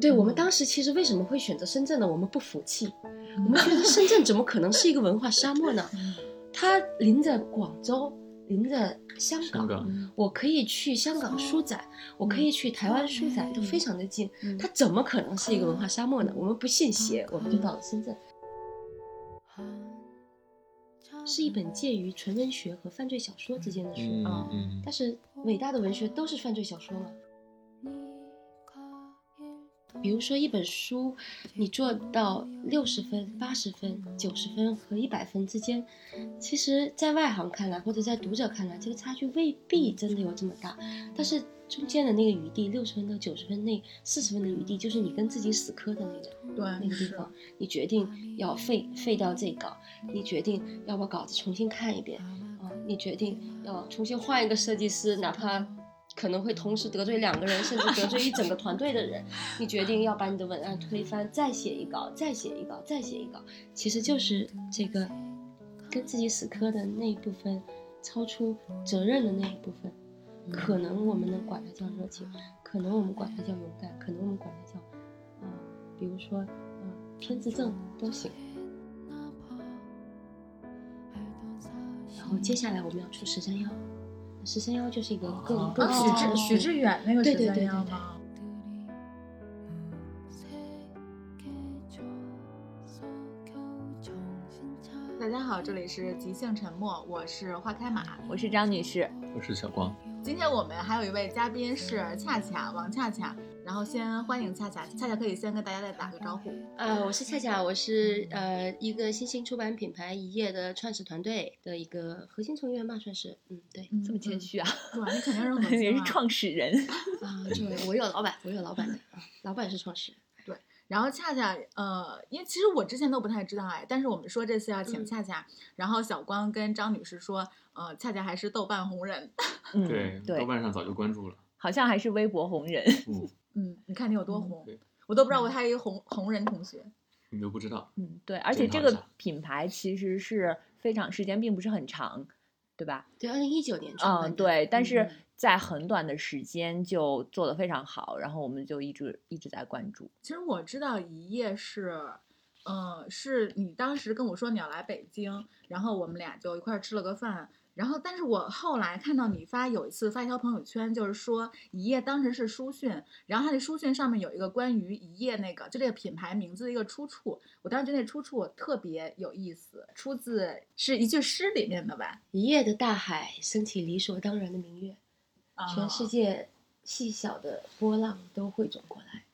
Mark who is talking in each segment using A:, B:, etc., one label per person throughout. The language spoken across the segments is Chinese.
A: 对我们当时其实为什么会选择深圳呢？我们不服气，我们觉得深圳怎么可能是一个文化沙漠呢？它临着广州，临着香港，
B: 香港
A: 我可以去香港书展，我可以去台湾书展，都非常的近。它怎么可能是一个文化沙漠呢？我们不信邪，我们就到了深圳。是一本介于纯文学和犯罪小说之间的书，
B: 啊
C: 嗯
B: 嗯
A: 但是伟大的文学都是犯罪小说吗？比如说一本书，你做到六十分、八十分、九十分和一百分之间，其实，在外行看来，或者在读者看来，这个差距未必真的有这么大。但是中间的那个余地，六十分到九十分那四十分的余地，就是你跟自己死磕的那个那个地方。你决定要废废掉这稿，你决定要把稿子重新看一遍，啊，你决定要重新换一个设计师，哪怕可能会同时得罪两个人，甚至得罪一整个团队的人，你决定要把你的文案推翻，再写一稿，再写一稿，再写一稿，其实就是这个跟自己死磕的那一部分，超出责任的那一部分。可能我们能管它叫热情，可能我们管它叫勇敢，可能我们管它叫，啊、比如说，嗯、偏执症都行。然后接下来我们要出十三幺，十三幺就是一个更更
C: 啊，
A: 复杂的
C: 许志许志远那个十三
A: 对对对对
C: 幺吗？大家好，这里是即兴沉默，我是花开马。
D: 我是张女士，
B: 我是小光，
C: 今天我们还有一位嘉宾是恰恰王恰恰，然后先欢迎恰恰，恰恰可以先跟大家再打个招呼。
A: 呃，我是恰恰，我是呃一个新兴出版品牌一页的创始团队的一个核心成员吧，算是，嗯，对，
C: 嗯
D: 这么谦，虚啊，
C: 嗯对，你肯定 是核
D: 也
C: 心啊。
D: 是创始人。
A: 啊，对，我有老板，我有老板的，啊老板是创始人。
C: 对然后恰恰，呃，因为其实我之前都不太知道哎，但是我们说这次要请
A: 嗯
C: 恰恰，然后小光跟张女士说，呃，恰恰还是豆瓣红人，
D: 嗯，
B: 对，
D: 对
B: 豆，瓣上早就关注了，
D: 好像还是微博红人。
B: 嗯，
C: 嗯，你看你有多
D: 嗯
C: 红，
B: 对
C: 我都不知道我还有一个红红人同学，
B: 你都不知道，
D: 嗯，对，而且这个品牌其实是非常时间并不是很长，对吧？
A: 对，二零一九年
D: 嗯，对，但是
C: 嗯
D: 在很短的时间就做的非常好，然后我们就一直一直在关注。
C: 其实我知道一夜是，嗯，是你当时跟我说你要来北京，然后我们俩就一块儿吃了个饭。然后，但是我后来看到你发有一次发一条朋友圈，就是说一夜当时是书讯，然后它那书讯上面有一个关于一夜那个就这个品牌名字的一个出处，我当时觉得那出处特别有意思，出自是一句诗里面的吧？
A: 一夜的大海升起理所当然的明月，全世
C: 界
A: 界细小的波浪都汇总过来。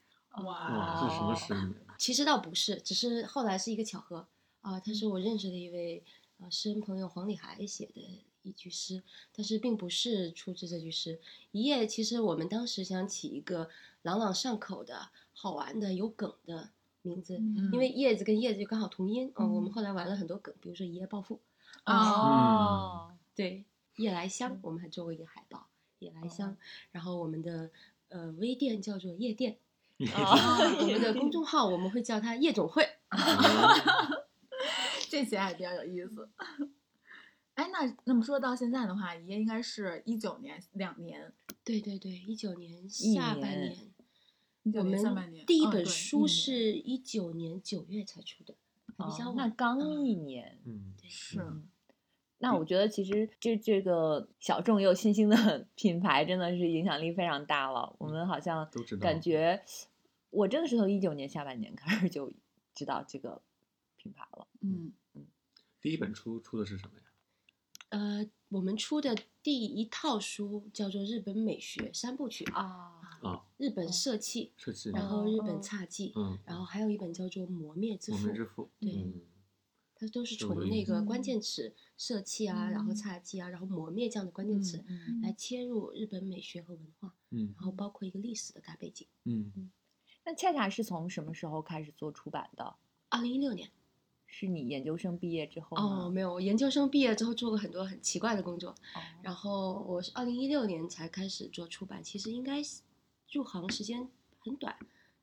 C: 哇
B: 哇，这是什么诗里面？
A: 其实倒不是，只是后来是一个巧合啊，他是我认识的一位呃诗人朋友黄礼海写的一句诗，但是并不是出自这句诗。一夜其实我们当时想起一个朗朗上口的好玩的有梗的名字，
C: 嗯
A: 因为叶子跟叶子就刚好同音哦。
C: 嗯
A: 我们后来玩了很多梗，比如说一夜暴富，
C: 哦，
A: 对，夜来香，我们还做过一个海报，夜来香。然后我们的呃微店叫做夜店，
D: 哦
A: 我们的公众号我们会叫它夜总会。
C: 这些还比较有意思。哎，那那么说到现在的话，爷应该是一九年两年，
A: 对对对，一九年下半
D: 年
A: 年，
C: 一九
A: 我们
C: 年下半年
A: 第一本书是一九年九月才出的，还比较
D: 哦
A: 晚。
D: 那刚
A: 嗯
D: 一年。
B: 嗯，
A: 对
C: 是
D: 嗯那我觉得其实这这个小众又新兴的 品牌真的是影响力非常大了。我们好像
B: 都知道
D: 感觉，我真的是从一九年下半年开始就知道这个品牌了。
C: 嗯
B: 第一本书出的是什么呀？
A: 呃，我们出的第一套书叫做《日本美学三部曲》
D: 啊，
B: 啊，
A: 日本设计，
B: 设计，
A: 然后日
D: 哦
A: 本侘寂，
B: 嗯，
A: 然后还有一本叫做《磨灭之父
B: 磨灭》，之父，
A: 对
B: 嗯，
A: 它都是从那个关键词设计啊，然后
C: 嗯
A: 侘寂啊，然后磨灭这样的关键词
C: 嗯
A: 来切入日本美学和文化，
B: 嗯
A: 然后包括一个历史的大背景。
B: 嗯嗯，
D: 那恰恰是从什么时候开始做出版的？
A: 二零一六年
D: 是你研究生毕业之后吗？
A: 哦，没有，我研究生毕业之后做过很多很奇怪的工作，
D: 哦
A: 然后我是二零一六年才开始做出版，其实应该入行时间很短，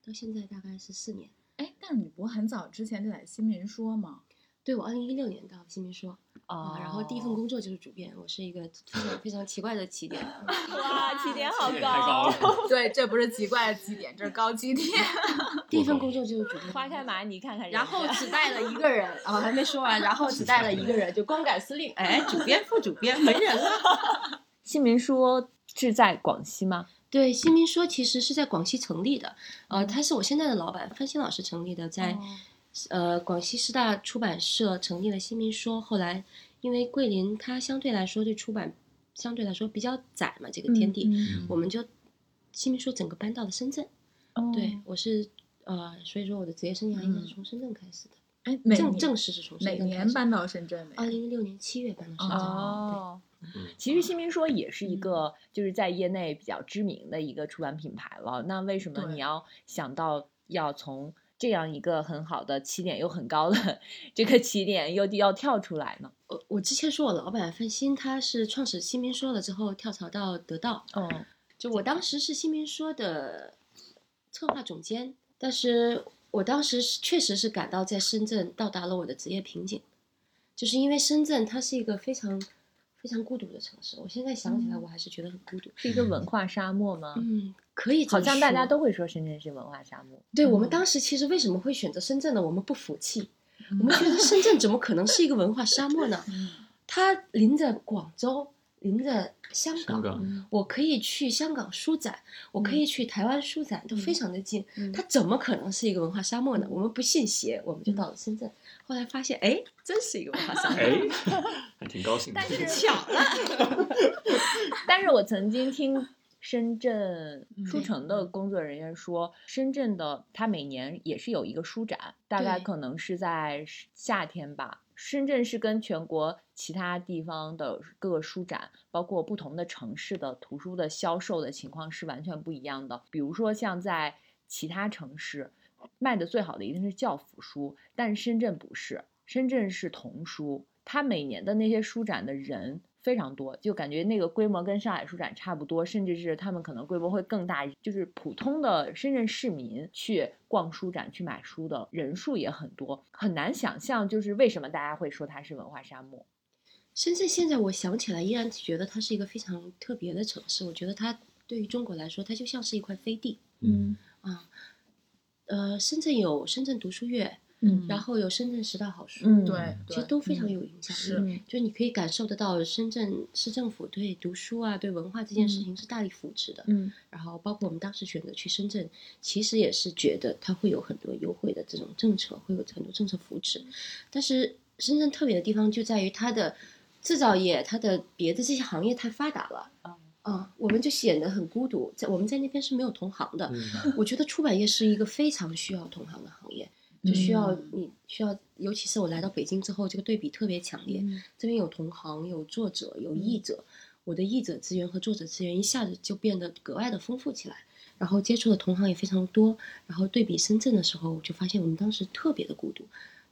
A: 到现在大概是四年。
C: 哎，但是你不很早之前就在新民说吗？
A: 对我二零一六年到新民说，
D: 哦
A: 啊，然后第一份工作就是主编，我是一个非常非常奇怪的起点。
D: 哇，起点好
B: 高
C: 对，这不是奇怪的起点，这是高起点。
A: 第一份工作就是主编，
D: 花开马，你看看，
A: 然后只带了一个人啊，还没说完，然后只带了一个人，就光杆司令，哎，主编、副主编没人了。
D: 新民说是在广西吗？
A: 对，新民说其实是在广西成立的，呃，他是我现在的老板范鑫老师成立的，在、呃广西师大出版社成立了新民说，后来因为桂林它相对来说对出版相对来说比较窄嘛，这个天地，
D: 嗯
A: 我们就新民说整个搬到了深圳。
D: 哦
A: 对，我是呃，所以说我的职业生涯应该是从深圳开始的，
C: 哎，
A: 正正式是从
C: 哪
A: 深圳开始。
C: 年搬到深圳？
A: 二零一六年七月搬到深圳。
D: 哦，
B: 嗯
D: 其实新民说也是一个就是在业内比较知名的一个出版品牌了。那为什么你要想到要从这样一个很好的起点又很高的 这个起点又要跳出来呢？
A: 我我之前说我老板范鑫，他是创始新民说了之后跳槽到得到，
D: 哦，
A: 就我当时是新民说的策划总监，但是我当时是确实是感到在深圳到达了我的职业瓶颈，就是因为深圳它是一个非常非常孤独的城市，我现在想起来
D: 嗯
A: 我还是觉得很孤独。
D: 是一个文化沙漠吗？
A: 嗯，可以
D: 好像大家都会说深圳是文化沙漠。
A: 对我们
C: 嗯
A: 当时其实为什么会选择深圳呢？我们不服气，我们觉得深圳怎么可能是一个文化沙漠呢？
C: 嗯
A: 它临着广州，临着香港，
B: 香港
C: 嗯
A: 我可以去香港书展，我可以去台湾书展，都非常的近。
C: 嗯
A: 它怎么可能是一个文化沙漠呢？我们不信邪，我们就到了深圳。后来发现，哎，真是一个文化沙漠。
B: 哎，还挺高兴的。
D: 但是
A: 巧了，
D: 但是我曾经听深圳
C: 嗯
D: 书城的工作人员说，深圳的它每年也是有一个书展，大概可能是在夏天吧。深圳是跟全国其他地方的各个书展，包括不同的城市的图书的销售的情况是完全不一样的。比如说像在其他城市卖的最好的一定是教辅书，但深圳不是，深圳是童书。它每年的那些书展的人非常多，就感觉那个规模跟上海书展差不多，甚至是他们可能规模会更大。就是普通的深圳市民去逛书展、去买书的人数也很多，很难想象就是为什么大家会说它是文化沙漠。
A: 深圳现在我想起来，依然觉得它是一个非常特别的城市。我觉得它对于中国来说，它就像是一块飞地
B: 嗯，
A: 啊。呃，深圳有深圳读书月，
D: 嗯
A: 然后有深圳十大好书，
D: 嗯
C: 对，
A: 其实都非常
C: 嗯
A: 有影响力。就你可以感受得到，深圳市政府对读书啊、对文化这件事
C: 嗯
A: 情是大力扶持的。
D: 嗯
A: 然后包括我们当时选择去深圳，其实也是觉得它会有很多优惠的这种政策，会有很多政策扶持。但是深圳特别的地方就在于它的制造业、它的别的这些行业太发达了。
D: 啊
A: 啊，我们就显得很孤独，在我们在那边是没有同行的。
B: 嗯
A: 我觉得出版业是一个非常需要同行的行业，就需要
C: 嗯
A: 你需要，尤其是我来到北京之后，这个对比特别强烈。
D: 嗯
A: 这边有同行，有作者，有译者，我的译者资源和作者资源一下子就变得格外的丰富起来。然后接触的同行也非常多，然后对比深圳的时候，我就发现我们当时特别的孤独，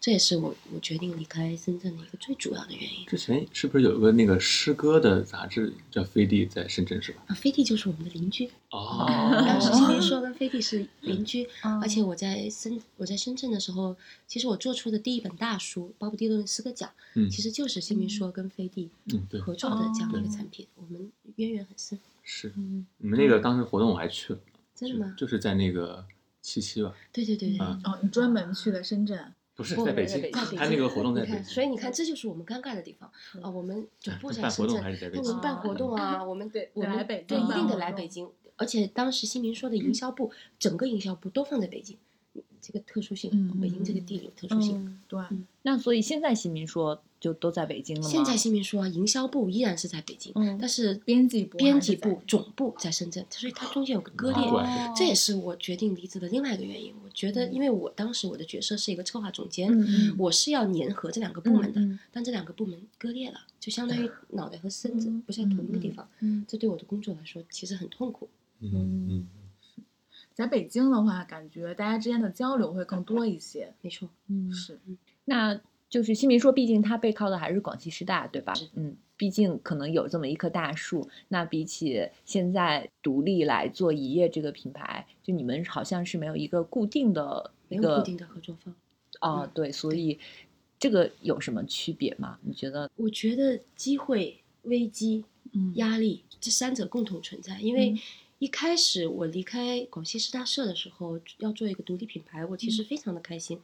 A: 这也是我我决定离开深圳的一个最主要的原因。
B: 之前是不是有个那个诗歌的杂志叫《飞地》在深圳是吧？
A: 啊，飞地就是我们的邻居，
B: 哦，
A: 当时新民说跟飞地是邻居，
D: 哦
A: 而且我在深我在深圳的时候，其实我做出的第一本大书《鲍勃迪伦诗歌奖》，
B: 嗯
A: 其实就是新民说跟飞地
B: 嗯，对，
A: 合作的这样的一个
D: 哦
A: 产品，我们渊源很深。
B: 是
D: 嗯
B: 你们那个当时活动我还去了，
A: 真的吗？
B: 就是在那个七七吧，
A: 对对对对，
B: 啊
C: 哦，你专门去了深圳，
B: 不是
A: 不
B: 在北京
D: 在北京，
B: 他那个活动在
A: 所以你看，这就是我们尴尬的地方啊。我们总部在深圳
B: 办活动还，是在北京
A: 我们？办活动啊，我们
C: 对
A: 我们
C: 来北
A: 对一定得来北京。而且当时新民说的营销部，整个营销部都放在北京，这个特殊性，
C: 嗯
A: 北京这个地理有特殊性。
D: 嗯
C: 对，
D: 那所以现在新民说就都在北京了吗？
A: 现在新民说啊，营销部依然是在北京，
D: 嗯
A: 但是
C: 编辑部
A: 编辑部总部在深圳，所以它中间有个割裂。这也是我决定离职的另外一个原因。我觉得，因为我当时我的角色是一个策划总监，我是要粘合这两个部门的，
D: 嗯
A: 但这两个部门割裂了，就相当于脑袋和身子
D: 嗯
A: 不在同一个地方。
D: 嗯
A: 这对我的工作来说其实很痛苦。
B: 嗯嗯，
C: 在北京的话，感觉大家之间的交流会更多一些。
A: 没错，
D: 嗯
C: 是，
D: 那就是新民说，毕竟它背靠的还是广西师大，对吧？嗯，毕竟可能有这么一棵大树。那比起现在独立来做一页这个品牌，就你们好像是没有一个固定的一个
A: 没有固定的合作方。
D: 哦、
A: 嗯
D: 对，所以这个有什么区别吗？你觉得？
A: 我觉得机会、危机、
C: 嗯
A: 压力这三者共同存在。因为
C: 嗯
A: 一开始我离开广西师大社的时候，要做一个独立品牌，我其
C: 嗯
A: 实非常的开心。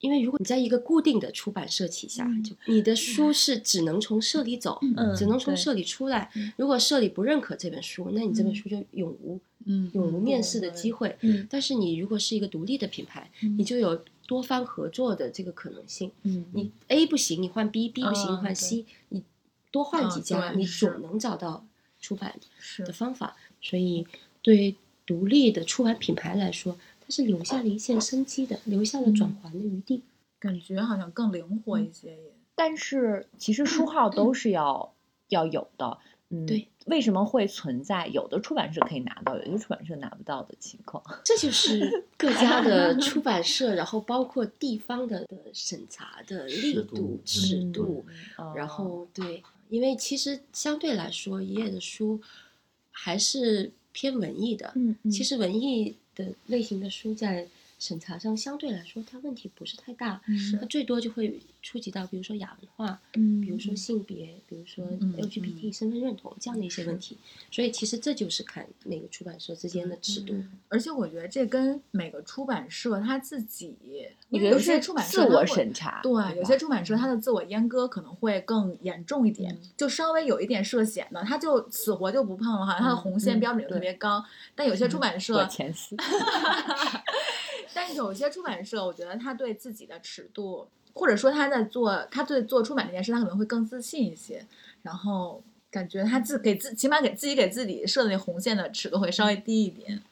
A: 因为如果你在一个固定的出版社旗下，
C: 嗯
A: 就你的书是只能从社里走，
D: 嗯
A: 只能从社里出来
C: 嗯。
A: 如果社里不认可这本书，那你这本
C: 嗯
A: 书就永无
C: 嗯
A: 永无面试的机会。
D: 嗯
A: 但是你如果是一个独立的品牌，
C: 嗯
A: 你就有多方合作的这个可能性。
D: 嗯
A: 你 A 不行，你换 B；B 不行，
C: 你
A: 换 C，你多换几家，你总能找到出版的方法。所以，对独立的出版品牌来说，它是留下了一线生机的，留下了转圜的余地。
C: 感觉好像更灵活一些也。
D: 但是其实书号都是要 要有的，嗯，
A: 对。
D: 为什么会存在有的出版社可以拿到，有的出版社拿不到的情况？
A: 这就是各家的出版社，然后包括地方的的审查的力
B: 度
A: 度、尺
B: 嗯
A: 度，
D: 嗯
A: 然后对，因为其实相对来说，爷爷的书还是偏文艺的。
D: 嗯，嗯
A: 其实文艺的类型的书在审查上相对来说，它问题不是太大，它最多就会触及到，比如说亚文化，
D: 嗯，
A: 比如说性别，比如说
C: 嗯
A: LGBT
C: 嗯。
A: 身份认同这样的一些问题。所以其实这就是看每个出版社之间的尺度。
C: 而且我觉得这跟每个出版社他自己，
D: 我觉得
C: 因为有些
D: 是
C: 出版
D: 自我
C: 社它会
D: 审查，
C: 对，有些出版社？它的自我阉割可能会更严重一点，
D: 嗯。
C: 就稍微有一点涉险的，他就死活就不碰了，好像它的
D: 嗯
C: 红线
D: 嗯
C: 标准就特别高。但有些出版 社，
D: 前四，
C: 但有些出版社，我觉得他对自己的尺度，或者说他在做他对做出版这件事，他可能会更自信一些，然后感觉他自给自起码给自己给自己设的那红线的尺度会稍微低一点。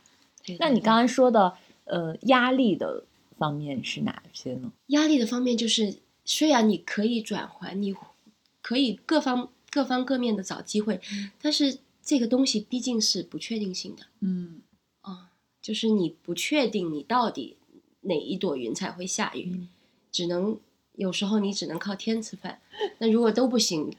D: 那你刚才说的呃压力的方面是哪些呢？
A: 压力的方面就是，虽然你可以转换，你可以各方各方各面的找机会，但是这个东西毕竟是不确定性的
C: 嗯
A: 啊，就是你不确定你到底哪一朵云彩会下雨，
D: 嗯
A: 只能有时候你只能靠天吃饭。那如果都不行，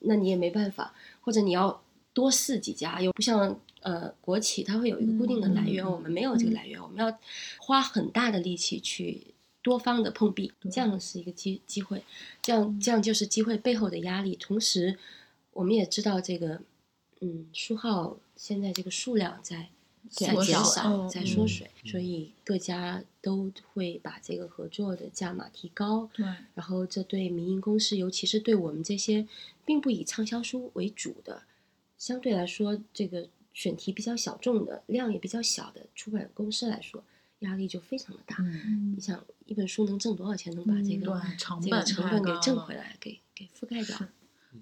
A: 那你也没办法，或者你要多试几家，又不像呃国企，它会有一个固定的来源，我们没有这个来源，我们要花很大的力气去多方的碰壁，这样是一个机机会，这样这样就是机会背后的压力。同时，我们也知道这个，嗯，书号现在这个数量在在
D: 减少
A: 在缩
B: 嗯
A: 水，所以各家都会把这个合作的价码提高。
C: 对，
A: 然后这对民营公司，尤其是对我们这些并不以畅销书为主的，相对来说这个选题比较小众的、量也比较小的出版公司来说，压力就非常的大。
C: 嗯，
A: 你想，一本书能挣多少钱，能把这
D: 嗯
A: 个、
C: 对，成
A: 这个
C: 本太
A: 成本给挣回来，给给覆盖掉
C: 是。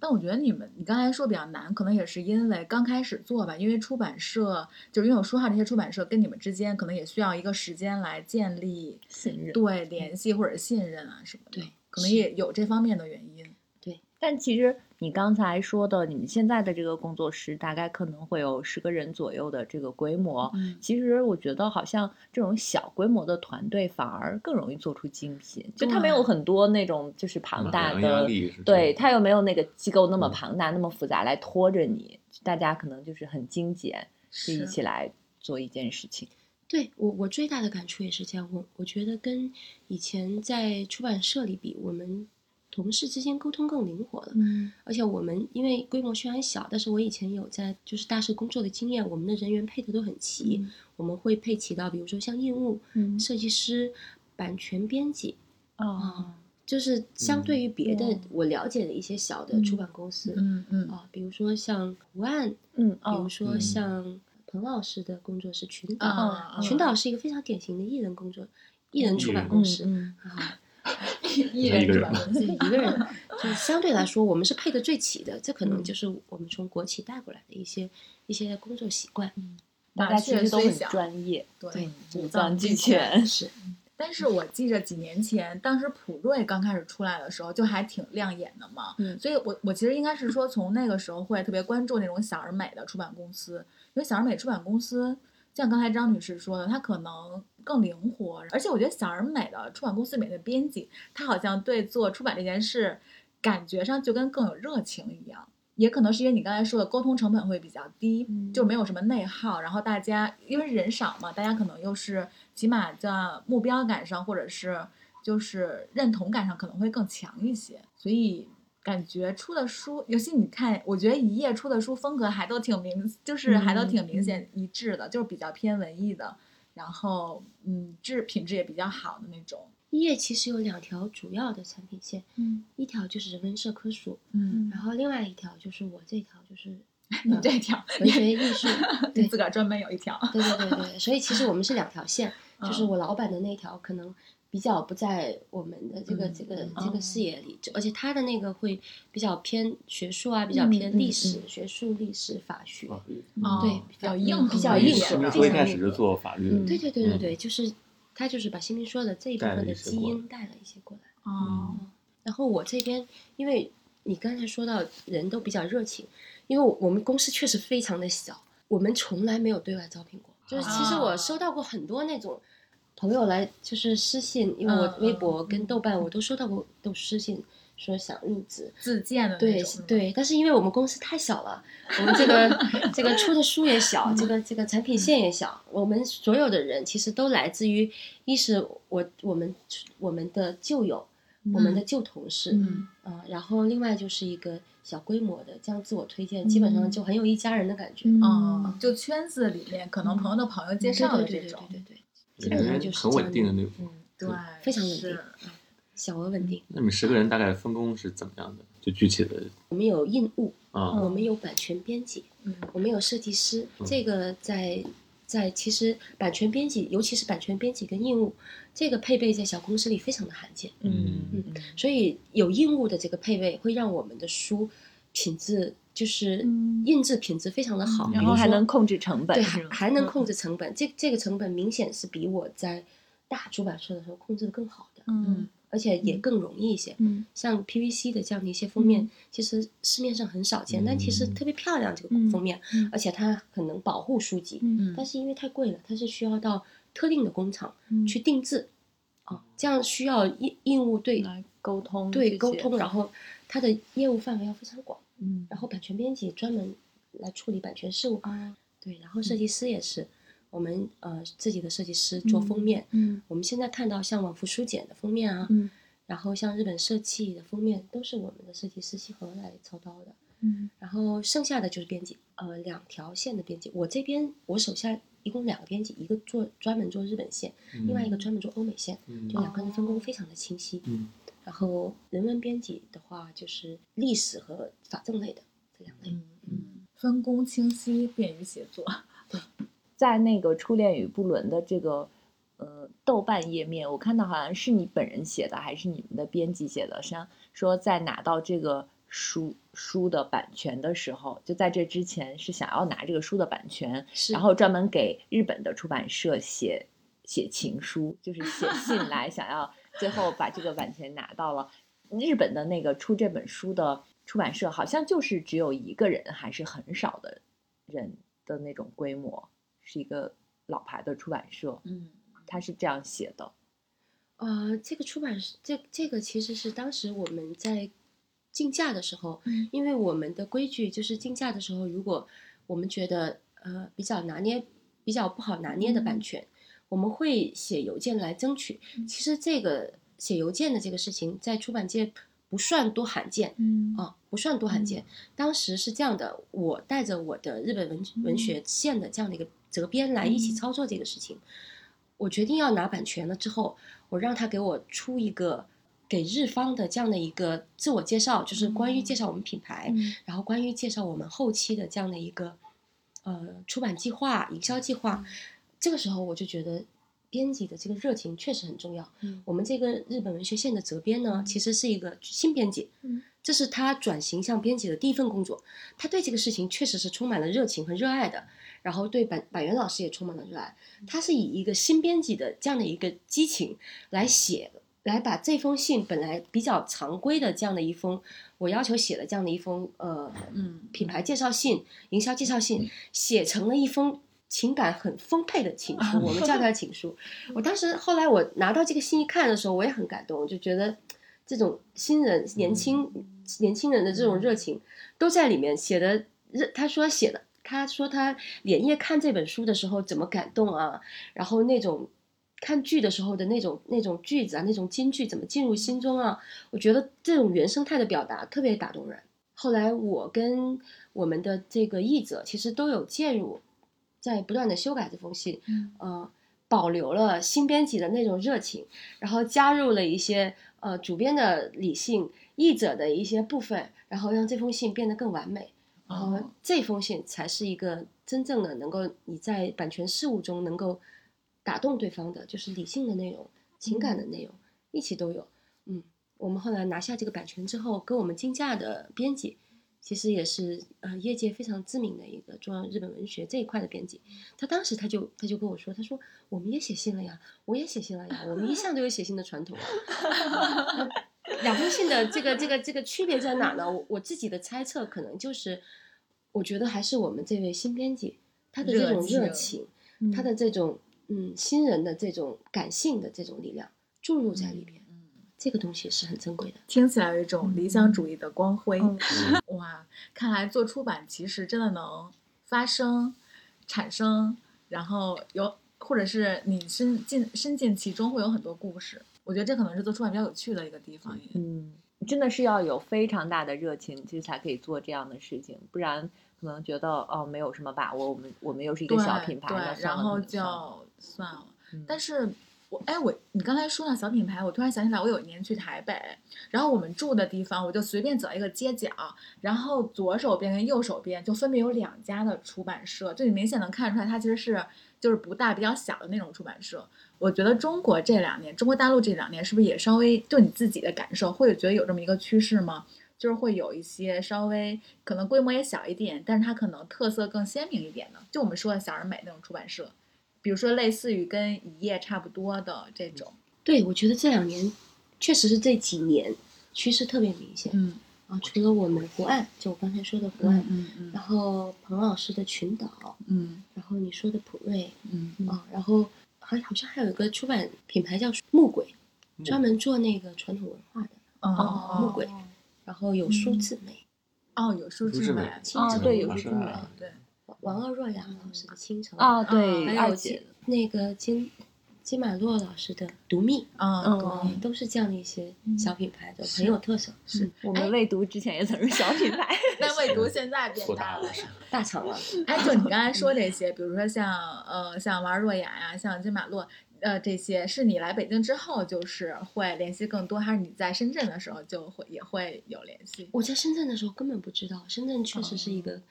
C: 但我觉得你们，你刚才说比较难，可能也是因为刚开始做吧，因为出版社就是拥有书号这些出版社跟你们之间可能也需要一个时间来建立
D: 信任。
C: 对联系或者信任啊什么的，
A: 对
C: 可能也有这方面的原因。
D: 对但其实你刚才说的，你们现在的这个工作室大概可能会有十个人左右的这个规模。
C: 嗯
D: 其实我觉得好像这种小规模的团队反而更容易做出精品，就它没有很多那种就是庞大的，对
B: 样
D: 他又没有那个机构那么
B: 嗯
D: 庞大、那么复杂来拖着你，大家可能就是很精简，就一起来做一件事情。
A: 对我，我最大的感触也是这样。我我觉得跟以前在出版社里比，我们同事之间沟通更灵活了。
C: 嗯
A: 而且我们因为规模虽然小，但是我以前有在就是大社工作的经验，我们的人员配的都很齐。
C: 嗯
A: 我们会配齐到，比如说像业务、
D: 嗯
A: 设计师、版权编辑，
D: 哦，
A: 就是相对于别的
D: 嗯
A: 我了解的一些小的出版公司
C: 嗯嗯
A: 啊，比如说像图案，
D: 嗯
A: 比如
D: 哦，
A: 说
B: 嗯
A: 像彭老师的工作室群岛，
C: 啊，
A: 群岛是一个非常典型的艺人工作，艺人出版公司
D: 嗯
A: 啊。
C: 艺
B: 人出
C: 人出版公司
A: 自己一个人，就相对来说，我们是配的最齐的。这可能
C: 嗯
A: 就是我们从国企带过来的一些一些工作习惯。
D: 大家其实都很专业，
C: 对
D: 五
C: 五
D: 脏俱
C: 全
D: 全。
A: 是，
C: 但是我记着几年前，当时普瑞刚开始出来的时候，就还挺亮眼的嘛。
D: 嗯
C: 所以我我其实应该是说，从那个时候会特别关注那种小而美的出版公司，因为小而美出版公司，像刚才张女士说的，她可能更灵活，而且我觉得小而美的出版公司里面的编辑，他好像对做出版这件事，感觉上就跟更有热情一样。也可能是因为你刚才说的沟通成本会比较低，
D: 嗯
C: 就没有什么内耗，然后大家因为人少嘛，大家可能又是起码在目标感上或者是就是认同感上可能会更强一些，所以感觉出的书，尤其你看，我觉得一页出的书风格还都挺明，就是还都挺明显一致的，就是比较偏文艺的，然后嗯，质品质也比较好的那种。
A: 一页其实有两条主要的产品线，
C: 嗯。
A: 一条就是人文社科书，
C: 嗯，
A: 然。后另外一条就是我这条就是
C: 你这条
A: 文学艺术，
C: 你
A: 对。
C: 自个儿专门有一条，
A: 对对对对，所以其实我们是两条线，就是
C: 嗯
A: 我老板的那条可能比较不在我们的这个、
C: 嗯
A: 这个
C: 嗯
A: 这个视野里，就而且他的那个会比较偏学术啊，比较偏历史、
D: 嗯
A: 学术、历史、法学。
C: 哦
A: 对
C: 比较
A: 嗯
C: 硬
A: 比较硬核非
B: 新民说一开始是
A: 常硬核
B: 做法律的，
D: 嗯
A: 对对对对
B: 嗯
A: 对，就是他就是把新民说的这一部分的基因带了一些过来。
C: 哦，
A: 然后我这边，因为你刚才说到人都比较热情，因为我们公司确实非常的小，我们从来没有对外招聘过。就是其实
C: 啊
A: 我收到过很多那种朋友来，就是私信，因为我
C: 嗯
A: 微博
C: 嗯
A: 跟豆瓣我都收到过，都私信说想入职。
C: 自荐的那
A: 对
C: 种
A: 对，但是因为我们公司太小了，我们这个 这个出的书也小，这个这个产品线也小，我们所有的人其实都来自于，一是我我们我们的旧友，我们的旧同事，
C: 嗯。
A: 啊，然后另外就是一个小规模的这样自我推荐，基本上就很有一家人的感觉。
C: 哦，就圈子里面可能朋友的朋友介绍的
A: 对对对
C: 这种，
A: 对对对，基本上就是
B: 很稳定的那种。
A: 嗯，
C: 对，
A: 非常稳定小额稳定。
B: 那你们十个人大概分工是怎么样的？就具体的
A: 我们有印务，
B: 啊，
A: 我们有版权编辑，
C: 嗯
A: 我们有设计师。
B: 嗯
A: 这个在在其实版权编辑，尤其是版权编辑跟印务，这个配备在小公司里非常的罕见。
D: 嗯
A: 嗯所以有印务的这个配备，会让我们的书品质就是
D: 嗯
A: 印制品质非常的好，
D: 然后还能控制成本，
A: 对，还还能控制成本。这这个成本明显是比我在大出版社的时候控制的更好的，
D: 嗯
A: 而且也更容易一些。
D: 嗯
A: 像 PVC 的这样的一些封面，
D: 嗯
A: 其实市面上很少见，但其实
B: 嗯
A: 特别漂亮这个
D: 嗯
A: 封面，
D: 嗯
A: 而且它很能保护书籍。
D: 嗯
A: 但是因为太贵了，它是需要到特定的工厂
D: 嗯
A: 去定制，啊，这样需要印印务对
D: 来沟通
A: 对沟通，然后它的业务范围要非常广，
D: 嗯。
A: 然后版权编辑专门来处理版权事务，
D: 啊。
A: 对，然后设计师也是，我们呃自己的设计师做封面，
D: 嗯。
A: 我们现在看到像往复书简的封面啊，
D: 嗯
A: 然后像日本设计的封面都是我们的设计师西河来操刀的，
D: 嗯。
A: 然后剩下的就是编辑，呃，两条线的编辑，我这边我手下一共两个编辑，一个做专门做日本线，另外一个专门做欧美线，
B: 嗯。
A: 就两个人分工非常的清晰。
B: 嗯
A: 然后人文编辑的话，就是历史和法政类的这两类。
C: 嗯嗯，分工清晰，便于写作。
D: 对在那个《初恋与不伦》的这个呃豆瓣页面，我看到好像是你本人写的，还是你们的编辑写的？像说在拿到这个书书的版权的时候，就在这之前是想要拿这个书的版权，
A: 是
D: 然后专门给日本的出版社写写情书，就是写信来 想要最后把这个版权拿到了。日本的那个出这本书的出版社好像就是只有一个人，还是很少的人的那种规模，是一个老牌的出版社，
C: 嗯
D: 他是这样写的。
A: 呃，这个出版社，这这个其实是当时我们在竞价的时候，
C: 嗯
A: 因为我们的规矩就是竞价的时候，如果我们觉得呃比较拿捏、比较不好拿捏的版权，我们会写邮件来争取。其实这个写邮件的这个事情，在出版界不算多罕见，
D: 嗯
A: 啊，不算多罕见。当时是这样的，我带着我的日本文文学线的这样的一个责编来一起操作这个事情。我决定要拿版权了之后，我让他给我出一个给日方的这样的一个自我介绍，就是关于介绍我们品牌，
D: 嗯
A: 然后关于介绍我们后期的这样的一个呃出版计划、营销计划。这个时候我就觉得。编辑的这个热情确实很重要。
D: 嗯
A: 我们这个日本文学线的责编呢，其实是一个新编辑，
D: 嗯
A: 这是他转型向编辑的第一份工作。他对这个事情确实是充满了热情和热爱的，然后对板板垣老师也充满了热爱。他是以一个新编辑的这样的一个激情来写，来把这封信本来比较常规的这样的一封，我要求写的这样的一封呃
C: 嗯
A: 品牌介绍信、营销介绍信，写成了一封情感很丰沛的情书，我们叫它情书。我当时后来我拿到这个信一看的时候，我也很感动，我就觉得这种新人、年轻、年轻人的这种热情都在里面写的。热他说写的，他说他连夜看这本书的时候怎么感动啊，然后那种看剧的时候的那种那种句子啊，那种金句怎么进入心中啊？我觉得这种原生态的表达特别打动人。后来我跟我们的这个译者其实都有介入，在不断的修改这封信，
C: 嗯
A: 呃，保留了新编辑的那种热情，然后加入了一些呃主编的理性、译者的一些部分，然后让这封信变得更完美。然后
C: 哦
A: 这封信才是一个真正的能够你在版权事务中能够打动对方的，就是理性的内容、情感的内容，一起都有。嗯，我们后来拿下这个版权之后，跟我们竞价的编辑，其实也是呃业界非常知名的一个做日本文学这一块的编辑，他当时他就他就跟我说，他说我们也写信了呀，我也写信了呀，我们一向都有写信的传统啊。两封信的这个这个这个区别在哪呢？我我自己的猜测可能就是，我觉得还是我们这位新编辑他的这种热
C: 热
A: 情，
C: 情
A: 他的这种嗯新人的这种感性的这种力量注入在里边，
C: 嗯
A: 这个东西是很珍贵的。
C: 听起来有一种理想主义的光辉。
D: 嗯
C: 哇，看来做出版其实真的能发生、产生，然后有或者是你身进身进其中，会有很多故事。我觉得这可能是做出版比较有趣的一个地方。
D: 嗯，真的是要有非常大的热情，其实才可以做这样的事情，不然可能觉得哦没有什么把握，我们我们又是一个小品牌，
C: 对，然后就算了。
D: 嗯
C: 但是我哎，我你刚才说到小品牌，我突然想起来，我有一年去台北，然后我们住的地方，我就随便走一个街角，然后左手边跟右手边就分别有两家的出版社，就你明显能看出来，它其实是就是不大比较小的那种出版社。我觉得中国这两年，中国大陆这两年是不是也稍微就你自己的感受，会觉得有这么一个趋势吗？就是会有一些稍微可能规模也小一点，但是它可能特色更鲜明一点的，就我们说的小而美那种出版社，比如说类似于跟一夜差不多的这种。
A: 对，我觉得这两年确实是这几年趋势特别明显。
C: 嗯。
A: 啊，除了我们湖岸，就我刚才说的湖岸，
C: 嗯嗯
A: 然后彭老师的群岛，
C: 嗯。
A: 然后你说的普瑞
C: 嗯
A: 啊，然后还好像还有一个出版品牌叫木鬼，专门做那个传统文化的，
C: 哦。
A: 木鬼然后有书字美、
C: 哦，有书
B: 书志美
D: 哦对有书字美
C: 哦对，
A: 王二若雅老师的《倾城》
D: 啊，对，
A: 还有那个金金马洛老师的《独蜜》啊，都是这样的一些小品牌的，很有特色，
C: 是
A: 嗯
D: 我们未读之前也曾是小品牌，
C: 但未读现在变大了
B: 大了。是
A: 大厂了。
C: 哎，就你刚才说这些，比如说像呃像王若雅呀，像金马洛，呃这些，是你来北京之后就是会联系更多，还是你在深圳的时候就会也会有联系？
A: 我在深圳的时候根本不知道，深圳确实是一
C: 哦
A: 个、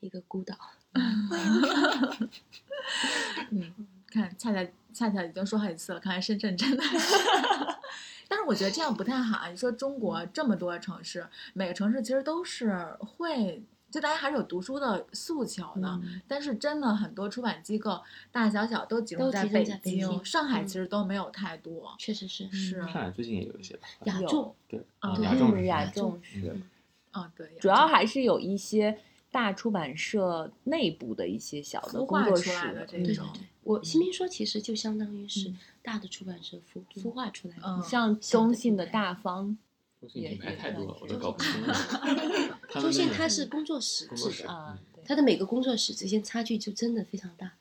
A: 一个孤岛。
C: 嗯，看恰恰恰恰已经说好几次了，看来深圳真的是。但是我觉得这样不太好啊！你说中国这么多城市，每个城市其实都是会，就大家还是有读书的诉求的。
D: 嗯
C: 但是真的很多出版机构大大小小都集中在北
A: 京
C: 上海
A: 嗯
C: 其实都没有太多。
A: 确实是，
C: 是
B: 上海最近也有一些吧，
A: 雅
D: 有
A: 众
B: 对，
C: 啊
A: 对
B: 雅众是
D: 嗯雅
A: 雅众
D: 众是
B: 嗯，
C: 嗯，对，
D: 主要还是有一些大出版社内部的一些小的工作室
C: 的这
D: 嗯
A: 对对
C: 种
A: 对，我新民说其实就相当于是
D: 嗯
A: 大的出版社孵孵化出来的。
C: 嗯
D: 像中信的大方，
B: 中信品牌太多了，我
D: 是
B: 都搞不清
A: 中信
B: 们那个
A: 它是工作室
B: 工作室
A: 制的，
D: 啊，对。
A: 它的每个工作室之间差距就真的非常大，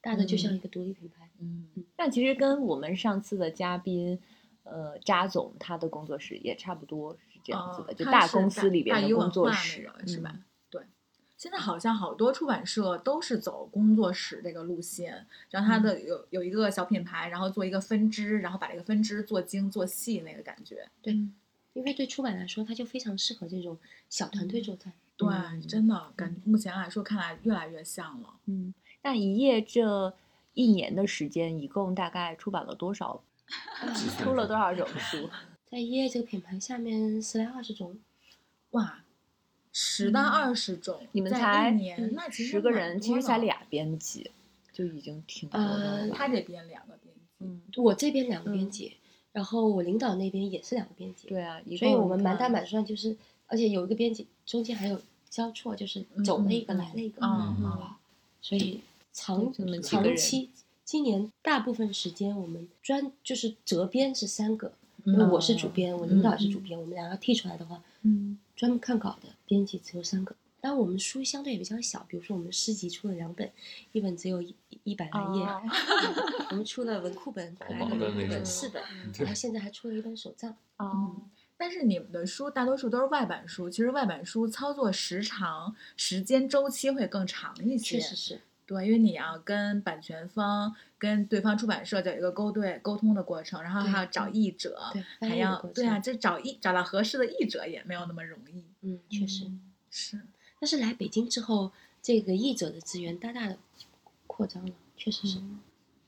A: 大的就像
C: 嗯
A: 一个独立品牌。
C: 嗯
D: 但其实跟我们上次的嘉宾，呃，扎总他的工作室也差不多是这样子的，就大公司里边的工作室
C: 那，个是吧？现在好像好多出版社都是走工作室这个路线，然后它的有有一个小品牌，然后做一个分支，然后把这个分支做精做细那个感觉。
A: 对，因为对出版来说，它就非常适合这种小团队作战。
C: 对，
D: 嗯
C: 真的感觉目前来说，看来越来越像了。
D: 嗯，那一页这一年的时间，一共大概出版了多少？出了多少种书？
A: 在一页这个品牌下面，十来二十种，
C: 哇，十到
D: 嗯
C: 二十种，在
D: 你们才
C: 一年，
A: 嗯
C: 那其实
D: 十个人，其。实才俩编辑，就已经挺多的
A: 呃
D: 了吧。
C: 他这边两个编辑，
D: 嗯，
A: 我这边两个编
D: 嗯
A: 辑，然后我领导那边也是两个编辑。
D: 对啊，一
A: 所以我们满打满算就是，而且有一个编辑中间还有交错，就是走了一个，来了一个，
C: 嗯
D: 嗯
A: 啊，所以长长期，今年大部分时间我们专就是责编是三个，因为我是主编，我领导也是主编，我们两个剔出来的话，
D: 嗯
A: 专门看稿的编辑只有三个。但我们书相对也比较小，比如说我们诗集出了两本，一本只有一一一百来页。
D: 哦
A: 嗯我们出了文库本，可爱
B: 的那
A: 文库本
B: 种
A: 四本，然后现在还出了一本手账。
D: 哦，
C: 但是你们的书大多数都是外版书，其实外版书操作时长、时间周期会更长一些。
A: 确实是，
C: 对，因为你要跟版权方、跟对方出版社有一个沟对沟通的过程，然后还要找译者，
A: 对
C: 还要对啊，这找译找到合适的译者也没有那么容易。
A: 嗯，确实。
C: 是，
A: 但是来北京之后，这个译者的资源大大的扩张了，确实是。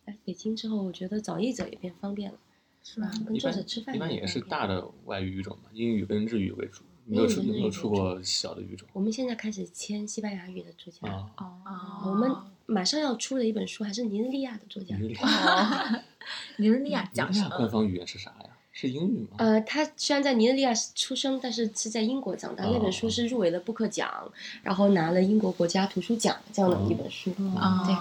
A: 来北京之后，我觉得找译者也变方便了，
C: 是吧？
A: 跟作者吃饭
B: 一般也是大的外语语种嘛，英语跟日语为主，没有出没有出过小的语种
A: 我们现在开始签西班牙语的作家，
B: 啊。
C: 哦
A: 我们马上要出的一本书还是尼日利亚的作家。
B: 尼日利
D: 哦
C: 尼日利亚讲什
B: 尼日利亚官？方语言是啥呀？是英语吗？
A: 呃，他虽然在尼日利亚出生，但是是在英国长大。那本书是入围了布克奖，然后拿了英国国家图书奖这样的一本书。
C: 啊、
A: 对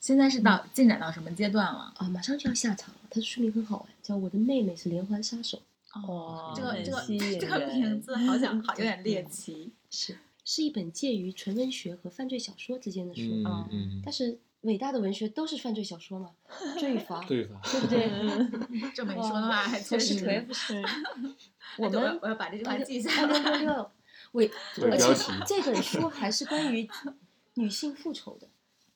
C: 现在是到进展到什么阶段了？
A: 啊，马上就要下场了。他的书名很好玩，叫《我的妹妹是连环杀手》，
D: 哦
C: 这个这个这个名字好像好 有点猎奇。
A: 是是一本介于纯文学和犯罪小说之间的书。
B: 嗯嗯，
A: 但是伟大的文学都是犯罪小说嘛，罪 罚，
B: 对吧？
A: 对不对？
C: 这么一说的话，还确实。
A: 不是颓不是。
C: 我
D: 我们
C: 我要把这句话记下
A: 六六
C: 来。
A: 六，伟，而且这本书还是关于女性复仇的。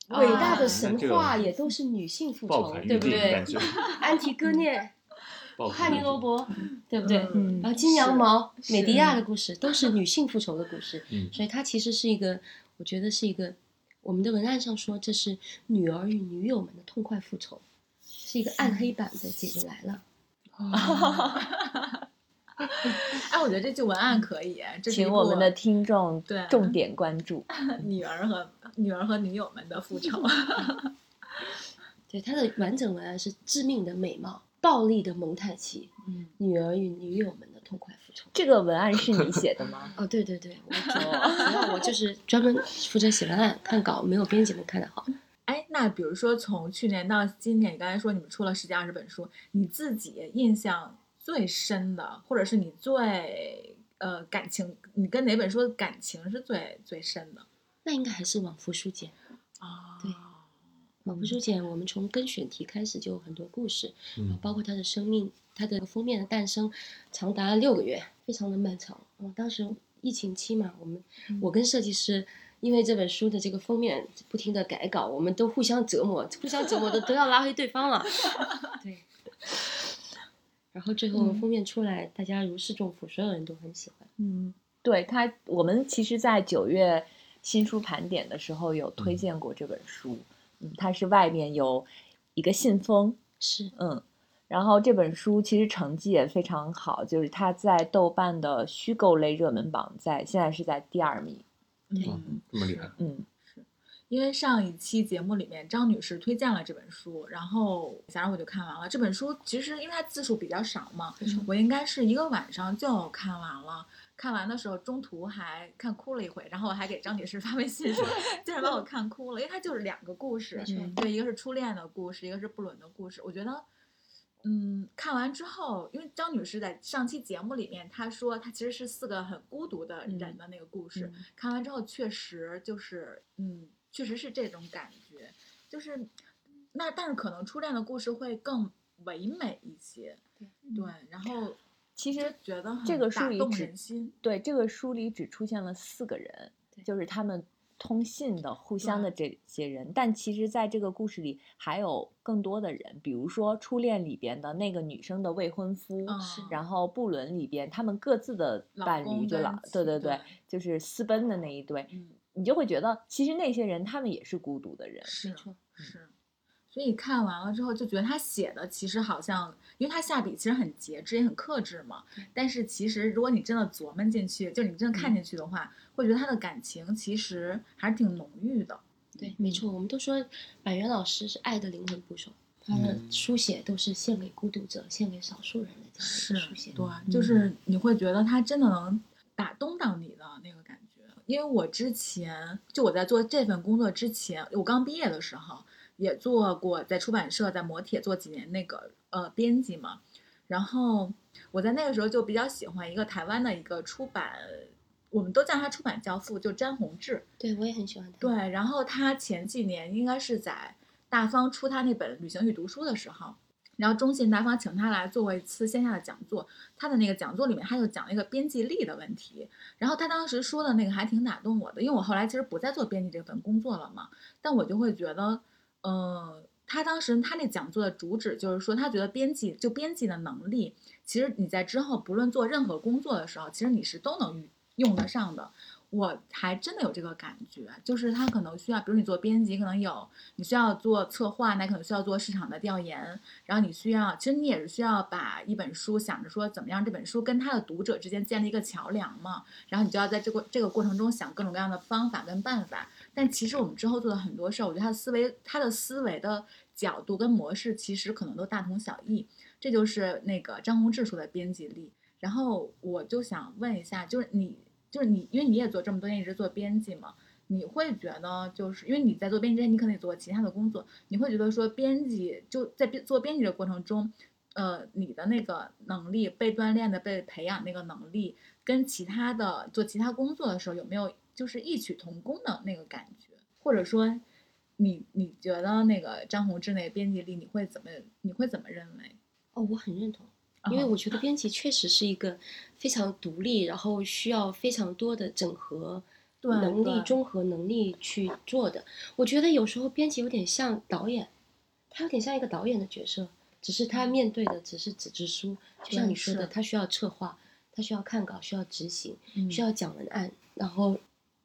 C: 啊
A: 伟大的神话也都是女性复仇，对不对安提戈涅、汉尼罗伯，对不对？
D: 嗯
A: 然后金羊毛、美迪亚的故事都是女性复仇的故事，
B: 嗯
A: 所以它其实是一个，我觉得是一个，我们的文案上说这是女儿与女友们的痛快复仇，是一个暗黑版的《姐姐来了
C: 哎，我觉得这句文案可以，这
D: 请我们的听众
C: 对
D: 重点关注。
C: 女儿和女儿和女友们的复仇。》。
A: 对，它的完整文案是致命的美貌、暴力的蒙太奇、
C: 嗯，
A: 女儿与女友们的痛快复仇。
D: 这个文案是你写的吗？
A: 哦，对对对，我主主要我就是专门负责写文案、看稿，没有编辑们看的好。
C: 哎，那比如说从去年到今年，你刚才说你们出了十几二十本书，你自己印象最深的，或者是你最呃感情，你跟哪本书的感情是最最深的
A: 那应该还是《往复书简》。
C: 啊
A: 对往复书简，我们从跟选题开始就有很多故事，
B: 嗯
A: 包括他的生命，他的封面的诞生长达六个月，非常的漫长。嗯，当时疫情期嘛，我们我跟设计师因为这本书的这个封面不停的改稿，我们都互相折磨，互相折磨的都要拉黑对方了。对。然后最后封面出来，大家如释重负，所有人都很喜欢。
D: 嗯，对他，我们其实，在九月新书盘点的时候有推荐过这本书。嗯，它是外面有一个信封，
A: 是，
D: 嗯，然后这本书其实成绩也非常好，就是它在豆瓣的虚构类热门榜在现在是在第二名。
C: 嗯，
B: 这么厉害，
D: 嗯
C: 因为上一期节目里面张女士推荐了这本书，然后想让我就看完了。这本书其实因为它字数比较少嘛，我应该是一个晚上就看完了。看完的时候中途还看哭了一回，然后我还给张女士发微信说，竟然把我看哭了，因为它就是两个故事对，一个是初恋的故事，一个是布伦的故事。我觉得，嗯，看完之后，因为张女士在上期节目里面她说，她其实是四个很孤独的人的那个故事。
D: 嗯
C: 看完之后，确实就是，嗯，确实是这种感觉，就是那，但是可能初恋的故事会更唯美一些，对，然后
D: 其实
C: 觉得
D: 这个书里只，对，这个书里只出现了四个人，就是他们通信的、互相的这些人。但其实，在这个故事里还有更多的人，比如说初恋里边的那个女生的未婚夫，
C: 嗯
D: 然后布伦里边他们各自的伴侣，就老对对
C: 对
D: 就是私奔的那一对，
C: 嗯，
D: 你就会觉得其实那些人他们也是孤独的人。
C: 是
A: 没错
C: 是。所以看完了之后就觉得他写的其实好像，因为他下笔其实很节制也很克制嘛。但是其实如果你真的琢磨进去，就你真的看进去的话，会觉得他的感情其实还是挺浓郁的。
A: 对，没错，我们都说板垣老师是爱的灵魂捕手，他的
B: 嗯
A: 书写都是献给孤独者、献给少数人的这样
C: 是
A: 书写。
C: 对，就是你会觉得他真的能打动到你的那个感觉。因为我之前就我在做这份工作之前，我刚毕业的时候也做过在出版社在磨铁做几年那个呃编辑嘛，然后我在那个时候就比较喜欢一个台湾的一个出版，我们都叫他出版教父，就詹宏志。
A: 对我也很喜欢他。
C: 对，然后他前几年应该是在大方出他那本《旅行与读书》的时候，然后中信大方请他来做过一次线下的讲座。他的那个讲座里面，他就讲了一个编辑力的问题。然后他当时说的那个还挺打动我的，因为我后来其实不再做编辑这份工作了嘛，但我就会觉得，呃，他当时他那讲座的主旨就是说，他觉得编辑就编辑的能力，其实你在之后不论做任何工作的时候，其实你是都能用得上的。我还真的有这个感觉，就是他可能需要，比如你做编辑，可能有你需要做策划，那可能需要做市场的调研，然后你需要，其实你也是需要把一本书想着说怎么样这本书跟他的读者之间建立一个桥梁嘛，然后你就要在这个这个过程中想各种各样的方法跟办法。但其实我们之后做的很多事儿，我觉得他的思维，他的思维的角度跟模式其实可能都大同小异。这就是那个张宏志说的编辑力。然后我就想问一下，就是你。就是你，因为你也做这么多年，一直做编辑嘛，你会觉得，就是因为你在做编辑，你可能也做过其他的工作，你会觉得说，编辑就在编做编辑的过程中，呃，你的那个能力被锻炼的、被培养那个能力，跟其他的做其他工作的时候有没有就是异曲同工的那个感觉？或者说，你你觉得那个张宏志那个编辑力，你会怎么你会怎么认为？
A: 哦，我很认同。因为我觉得编辑确实是一个非常独立，然后需要非常多的整合能力、综合能力去做的。我觉得有时候编辑有点像导演，他有点像一个导演的角色，只是他面对的只是纸质书，就像你说的，他需要策划，他需要看稿，需要执行，需要讲文案，然后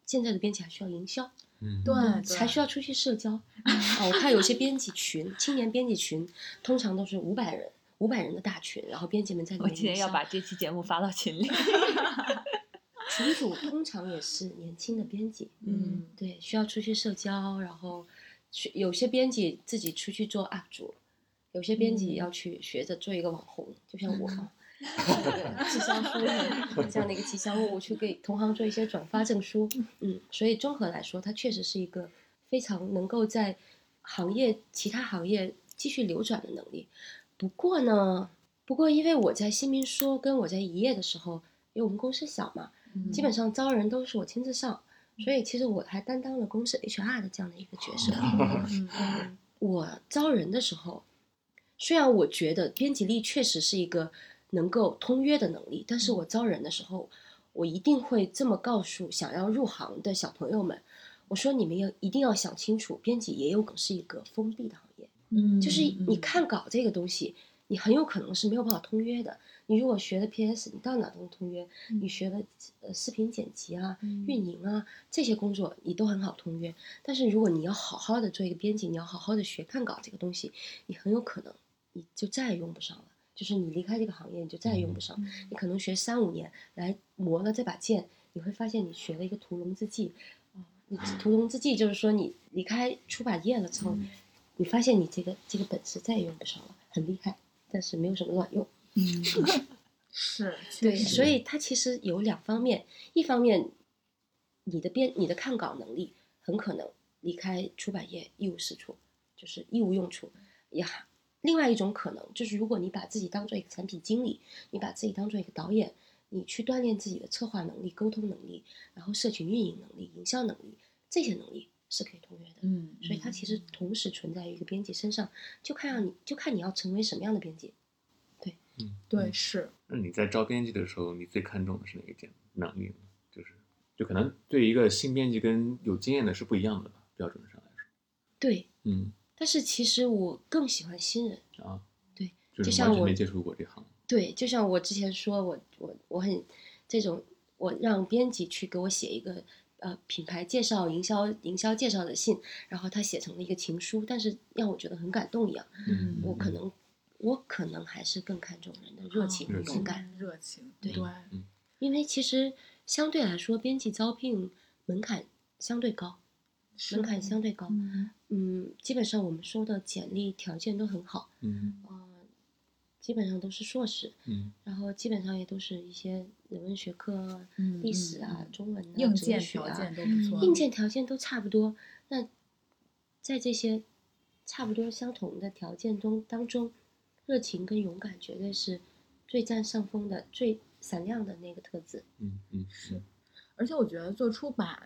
A: 现在的编辑还需要营销，
B: 嗯，
C: 对，
A: 还需要出去社交。哦，我看有些编辑群，青年编辑群通常都是五百人。五百人的大群，然后编辑们在里面。
D: 我今天要把这期节目发到群里。
A: 群主通常也是年轻的编辑，
C: 嗯，
A: 对，需要出去社交，然后去有些编辑自己出去做 UP 主，有些编辑要去学着做一个网红，就像我，智商书这样的一个吉祥物，去给同行做一些转发证书，嗯，所以综合来说，它确实是一个非常能够在行业其他行业继续流转的能力。不过呢，不过因为我在新民说跟我在一页的时候，因为我们公司小嘛，基本上招人都是我亲自上，所以其实我还担当了公司 HR 的这样的一个角色。我招人的时候，虽然我觉得编辑力确实是一个能够通约的能力，但是我招人的时候，我一定会这么告诉想要入行的小朋友们，我说你们要一定要想清楚，编辑也有可能是一个封闭的行业。
C: 嗯，
A: 就是你看稿这个东西，你很有可能是没有办法通约的。你如果学的 PS，你到哪都能通约；你学的呃视频剪辑啊、运营啊这些工作，你都很好通约。但是如果你要好好的做一个编辑，你要好好的学看稿这个东西，你很有可能你就再也用不上了。就是你离开这个行业，你就再也用不上。你可能学三五年来磨了这把剑，你会发现你学了一个屠龙之技啊。你屠龙之计就是说你离开出版业了之后。你发现你这个这个本事再也用不上了，很厉害，但是没有什么卵用。
C: 嗯，是，
A: 对，所以它其实有两方面，一方面，你的编你的看稿能力很可能离开出版业一无是处，就是一无用处。呀另外一种可能就是，如果你把自己当做一个产品经理，你把自己当做一个导演，你去锻炼自己的策划能力、沟通能力，然后社群运营能力、营销能力这些能力。是可以同约的，
C: 嗯，
A: 所以它其实同时存在于一个编辑身上，就看让你就看你要成为什么样的编辑，对，
B: 嗯，
C: 对，是。
B: 那你在招编辑的时候，你最看重的是哪一点能力呢？就是，就可能对一个新编辑跟有经验的是不一样的吧，标准上来说。
A: 对，
B: 嗯。
A: 但是其实我更喜欢新人
B: 啊，
A: 对，
B: 就
A: 像我
B: 没接触过这行。
A: 对，就像我之前说，我我我很这种，我让编辑去给我写一个。呃，品牌介绍、营销、营销介绍的信，然后他写成了一个情书，但是让我觉得很感动一样。
B: 嗯，
A: 我可能，我可能还是更看重人的热情、勇敢、
C: 热情。
A: 对，
B: 嗯，
A: 因为其实相对来说，编辑招聘门槛相对高，门槛相对高。嗯，基本上我们收的简历条件都很好。
B: 嗯。
A: 基本上都是硕士，
B: 嗯，
A: 然后基本上也都是一些人文学科、历史啊、中文啊、
C: 硬件
A: 条
C: 件都不错，
A: 硬件条件都差不多。那在这些差不多相同的条件中当中，热情跟勇敢绝对是最占上风的、最闪亮的那个特质。
B: 嗯嗯，
C: 是。而且我觉得做出版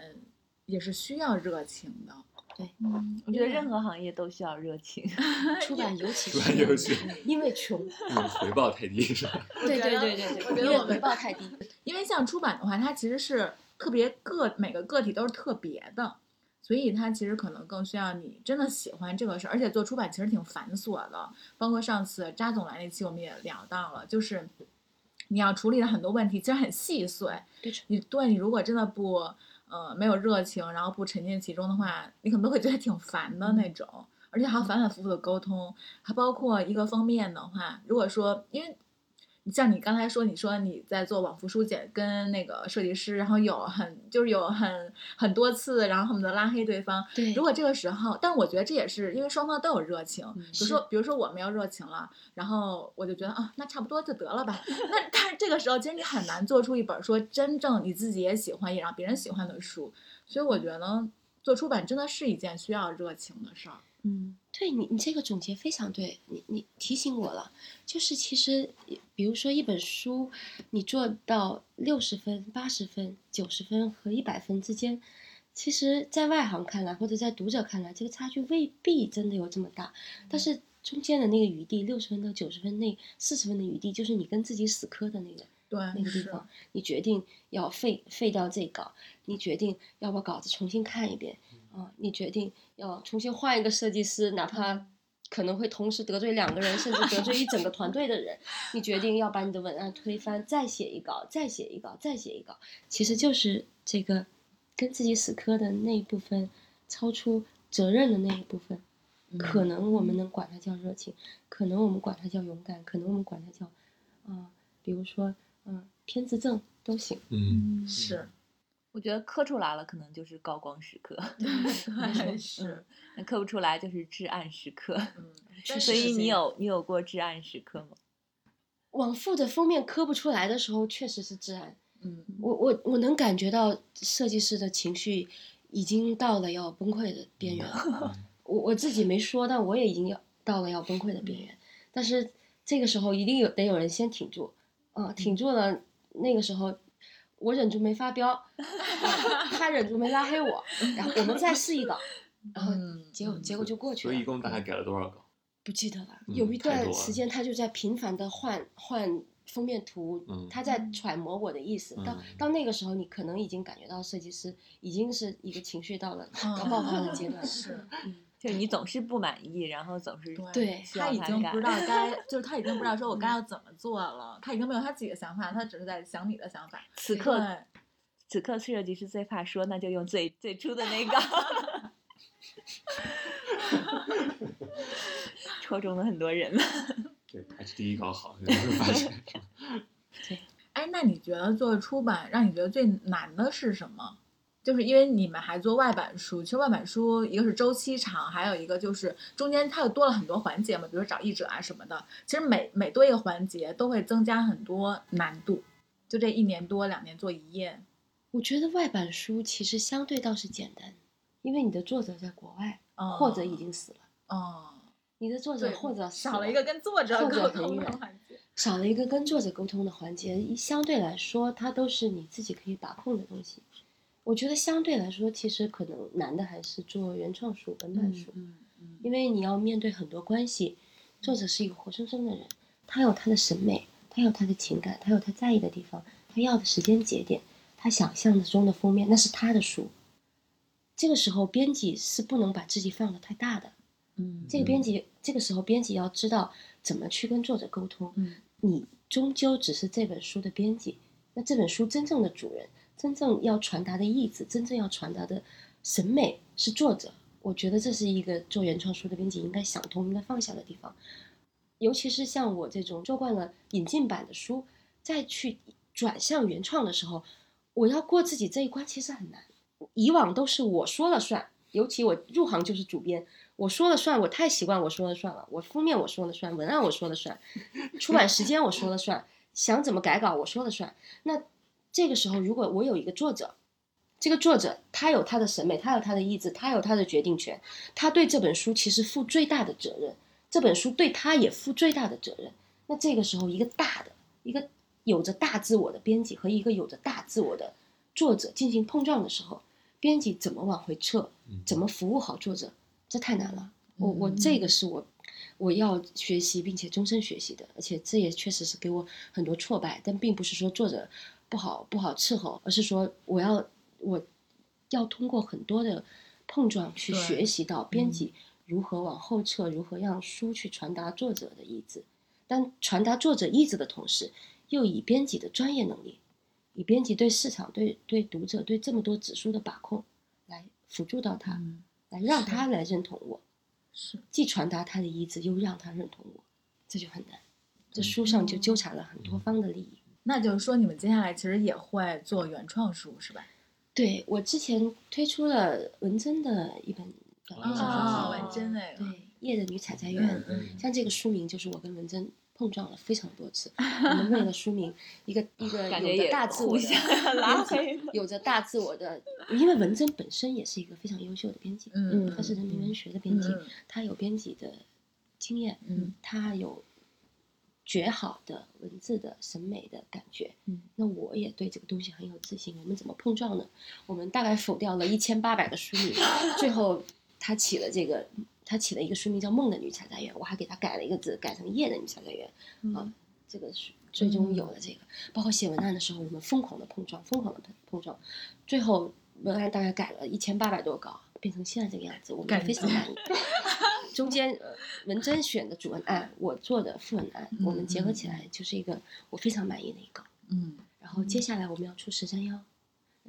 C: 也是需要热情的。嗯，
D: 我觉得任何行业都需要热情。
A: 出版尤其
B: 出
A: 是
B: 版尤其
A: 因为穷，
B: 嗯回报太低是吧？
A: 对对对对对，
C: 我觉得
A: 因为
C: 我
A: 回报太低。
C: 因为像出版的话，它其实是特别个每个个体都是特别的，所以它其实可能更需要你真的喜欢这个事儿。而且做出版其实挺繁琐的，包括上次扎总来那期我们也聊到了，就是你要处理的很多问题其实很细碎。
A: 对
C: 你对你如果真的不呃没有热情，然后不沉浸其中的话，你可能都会觉得挺烦的那种。而且还要反反复复的沟通，还包括一个封面的话，如果说因为你像你刚才说，你说你在做往复书简跟那个设计师，然后有很就是有很很多次，然后恨不得拉黑对方。
A: 对，
C: 如果这个时候，但我觉得这也是因为双方都有热情。
A: 嗯
C: 比如说，比如说我没有热情了，然后我就觉得啊，那差不多就得了吧。那但是这个时候，其实你很难做出一本说真正你自己也喜欢，也让别人喜欢的书。所以我觉得做出版真的是一件需要热情的事儿。
D: 嗯
A: 对你，你这个总结非常对，你你提醒我了，就是其实，比如说一本书，你做到六十分、八十分、九十分和一百分之间，其实，在外行看来，或者在读者看来，这个差距未必真的有这么大，但是中间的那个余地，六十分到九十分那四十分的余地，就是你跟自己死磕的那个
C: 对，
A: 那个地方，你决定要废废掉这稿，你决定要把稿子重新看一遍，啊，你决定要重新换一个设计师，哪怕可能会同时得罪两个人，甚至得罪一整个团队的人，你决定要把你的文案推翻，再写一稿，再写一稿，再写一稿，其实就是这个跟自己死磕的那一部分，超出责任的那一部分。可能我们能管它叫热情，可能我们管它叫勇敢，可能我们管它叫，啊、比如说，嗯、偏执症都行。
B: 嗯，
C: 是，
D: 我觉得磕出来了，可能就是高光时刻；
C: 对，是，
D: 嗯那磕不出来就是至暗时刻。
C: 嗯，
D: 所以你有你有过至暗时刻吗？
A: 往复的封面磕不出来的时候，确实是至暗。
C: 嗯
A: 我我我能感觉到设计师的情绪已经到了要崩溃的边缘了。我我自己没说，但我也已经要到了要崩溃的边缘。但是这个时候一定有得有人先挺住，啊、挺住了。那个时候我忍住没发飙，啊他忍住没拉黑我，然后我们再试一稿，然后结果结果就过去了。
B: 所以一共大概改了多少稿？
A: 不记得了，
B: 嗯
A: 有一段时间他就在频繁的换换封面图，
B: 嗯
A: 他在揣摩我的意思。到
B: 嗯
A: 到那个时候，你可能已经感觉到设计师已经是一个情绪到了
C: 嗯
A: 要爆发的阶段。
C: 是，
A: 嗯，
D: 就是你总是不满意，然后总是
A: 对
C: 他已经不知道 该，就是他已经不知道说我该要怎么做了，他已经没有他自己的想法，他只是在想你的想法。
D: 此刻，此刻设计师最怕说，那就用最最初的那个，戳中了很多人。
B: 对，还是第一稿 好，就会发现。
C: 哎，那你觉得做出版让你觉得最难的是什么？就是因为你们还做外版书，其实外版书一个是周期长，还有一个就是中间它又多了很多环节嘛，比如找译者啊什么的。其实每每多一个环节都会增加很多难度。就这一年多两年做一页，
A: 我觉得外版书其实相对倒是简单，因为你的作者在国外，
C: 哦
A: 或者已经死了。
C: 哦，
A: 你的作者，或者死
C: 少了一个跟作者沟通的环节。
A: 少了一个跟作者沟通的环节，相对来说，它都是你自己可以把控的东西。我觉得相对来说，其实可能难的还是做原创书、本版书，
C: 嗯嗯
A: 因为你要面对很多关系。作者是一个活生生的人，他有他的审美，他有他的情感，他有他在意的地方，他要的时间节点，他想象中的封面，那是他的书。这个时候，编辑是不能把自己放的太大的。
C: 嗯
A: 这个编辑，这个时候编辑要知道怎么去跟作者沟通。
C: 嗯
A: 你终究只是这本书的编辑，那这本书真正的主人，真正要传达的意思，真正要传达的审美是作者。我觉得这是一个做原创书的编辑应该想通、应该放下的地方。尤其是像我这种做惯了引进版的书，再去转向原创的时候，我要过自己这一关其实很难。以往都是我说了算，尤其我入行就是主编，我说了算，我太习惯我说了算了。我封面我说了算，文案我说了算，出版时间我说了算，想怎么改稿我说了算。那这个时候，如果我有一个作者，这个作者他有他的审美，他有他的意志，他有他的决定权，他对这本书其实负最大的责任，这本书对他也负最大的责任。那这个时候，一个大的、一个有着大自我的编辑和一个有着大自我的作者进行碰撞的时候，编辑怎么往回撤，
B: 嗯
A: 怎么服务好作者，这太难了。我我
C: 嗯
A: 这个是我我要学习并且终身学习的，而且这也确实是给我很多挫败，但并不是说作者不好不好伺候，而是说我要我要通过很多的碰撞去学习到编
C: 嗯
A: 辑如何往后撤，如何让书去传达作者的意志，但传达作者意志的同时，又以编辑的专业能力，以编辑对市场、对对读者、对这么多指数的把控，来辅助到他，
C: 嗯，
A: 来让他来认同我，
C: 是，
A: 既传达他的意志，又让他认同我，这就很难。这书上就纠缠了很多方的利益。
C: 那就是说你们接下来其实也会做原创书是吧？
A: 对我之前推出了文珍的一本短篇小
C: 啊，
A: 说，
C: 文珍那个，
A: 对《夜的女采摘员》
C: 嗯嗯
A: 像这个书名就是我跟文珍碰撞了非常多次。我们为了书名，一个 一个有着
D: 感觉
A: 大自我的有着大自我的，因为文珍本身也是一个非常优秀的编辑，
C: 嗯
A: 他是人民文学的编辑，
C: 嗯
A: 他有编辑的经验，
C: 嗯
A: 他有绝好的文字的审美的感觉。
D: 嗯，
A: 那我也对这个东西很有自信。我们怎么碰撞呢？我们大概否掉了一千八百个书名，最后他起了这个，他起了一个书名叫《梦的女采摘员》，我还给他改了一个字，改成《夜的女采摘员》啊。这个是最终有了这个，包括写文案的时候，我们疯狂的碰撞，疯狂的碰碰撞，最后文案大概改了一千八百多稿，变成现在这个样子，我们也非常满意。中间呃文珍选的主文案，我做的副文案，我们结合起来就是一个我非常满意的一个。
C: 嗯，
A: 然后接下来我们要出十三幺，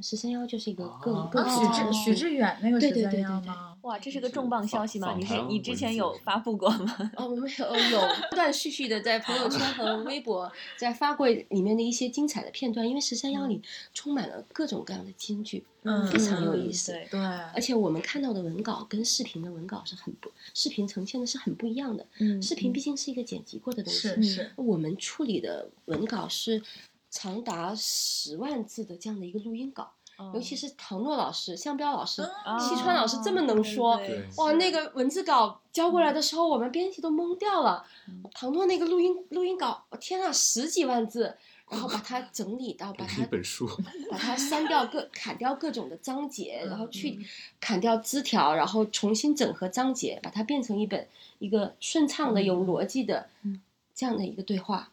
A: 十三幺就是一个更
B: 哦
A: 更
C: 啊，许志许志远那个
A: 对
C: 十三
A: 对对对对
C: 幺吗？
D: 哇，这是个重磅消息吗？你是你之前有发布过吗？
A: 哦，我们有有断断续续的在朋友圈和微博 在发过里面的一些精彩的片段，因为十三幺里充满了各种各样的金句，
C: 嗯
A: 非常有意思。
D: 对，
C: 对，
A: 而且我们看到的文稿跟视频的文稿是很不，视频呈现的是很不一样的。
D: 嗯
A: 视频毕竟是一个剪辑过的东西，
C: 是是，
A: 我们处理的文稿是长达十万字的这样的一个录音稿，
D: 哦
A: 尤其是唐诺老师、向彪老师、
C: 哦
A: 西川老师这么能说，
B: 对
A: 哇，那个文字稿交过来的时候，我们编辑都懵掉了。
D: 嗯
A: 唐诺那个录音录音稿，我天啊，十几万字，然后把它整理到，把它
B: 一
A: 它
B: 本书，
A: 把它删掉各砍掉各种的章节，然后去
C: 嗯
A: 砍掉枝条，然后重新整合章节，把它变成一本一个顺畅的、有逻辑的
D: 嗯
A: 这样的一个对话。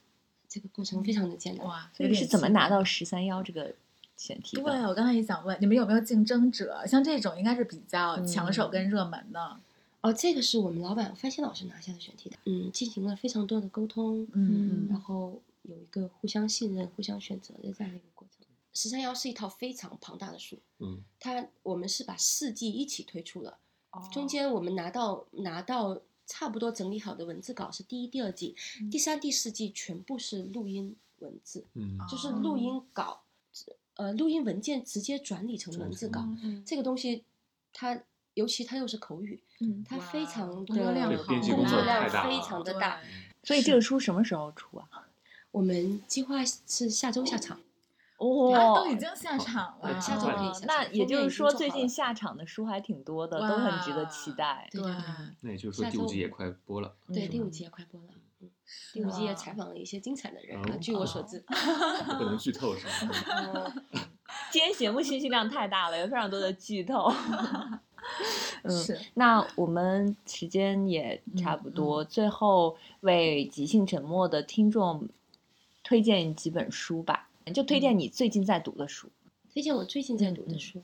A: 这个过程非常的艰难。
C: 哇，
D: 所以是怎么拿到十三幺这个选题
C: 对，
D: 的？
C: 我刚才也想问，你们有没有竞争者？像这种应该是比较抢手
D: 嗯
C: 跟热门的。
A: 哦，这个是我们老板范鑫老师拿下的选题的，嗯，进行了非常多的沟通，
C: 嗯
A: 然后有一个互相信任、互相选择的这样的一个过程。十三幺是一套非常庞大的书，
B: 嗯，
A: 它我们是把四季一起推出了，
D: 哦
A: 中间我们拿到拿到差不多整理好的文字稿是第一、第二季，
D: 嗯
A: 第三、第四季全部是录音文字，
B: 嗯，
A: 就是录音稿，呃，录音文件直接转理成文字稿。这个东西，它尤其它又是口语，
D: 嗯，
A: 它非常
C: 工作量
A: 工作量非常的大。
D: 所以这个书什么时候出啊？
A: 我们计划是下周下场，
D: 哦
C: 啊，都已经下场了，
A: 下周可以下
D: 那也就是说，最近下场的书还挺多的，都很值得期待。
C: 对
A: 对
B: 那也就是说第五季也快播了，
A: 对，
D: 嗯
A: 第五季也快播了。嗯，第五季也采访了一些精彩的人啊，
B: 哦
A: 据我所知。
B: 不能剧透是吧？
A: 嗯
D: 今天节目信息量太大了，有非常多的剧透。嗯，
C: 是
D: 那我们时间也差不多，最后为即兴沉默的听众推荐几本书吧，就推荐你最近在读的书。
A: 推荐我最近在读的书，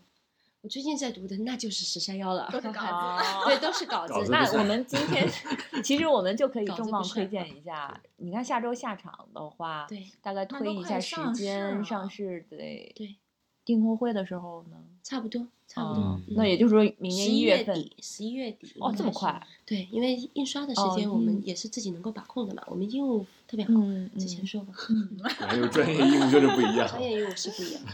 A: 我最近在读的那就是十三幺了，
C: 都是稿子
D: 哦
A: 对，都是稿子。
B: 稿子
D: 那我们今天 其实我们就可以重磅推荐一下。你看下周下场的话，
A: 对
D: 大概推一下时间，上市对
A: 对，
D: 订货会的时候呢？
A: 差不多，差不多。
D: 那也就是说明年
A: 一
D: 月份
A: 底，十一月底
D: 哦这么快？
A: 对，因为印刷的时
D: 哦
A: 间我们
D: 嗯
A: 也是自己能够把控的嘛，我们业务特别好，
D: 嗯
A: 之前
D: 嗯
A: 说过，
C: 嗯，
B: 还有专业业务就是不一样。
A: 专业业务是不一样的。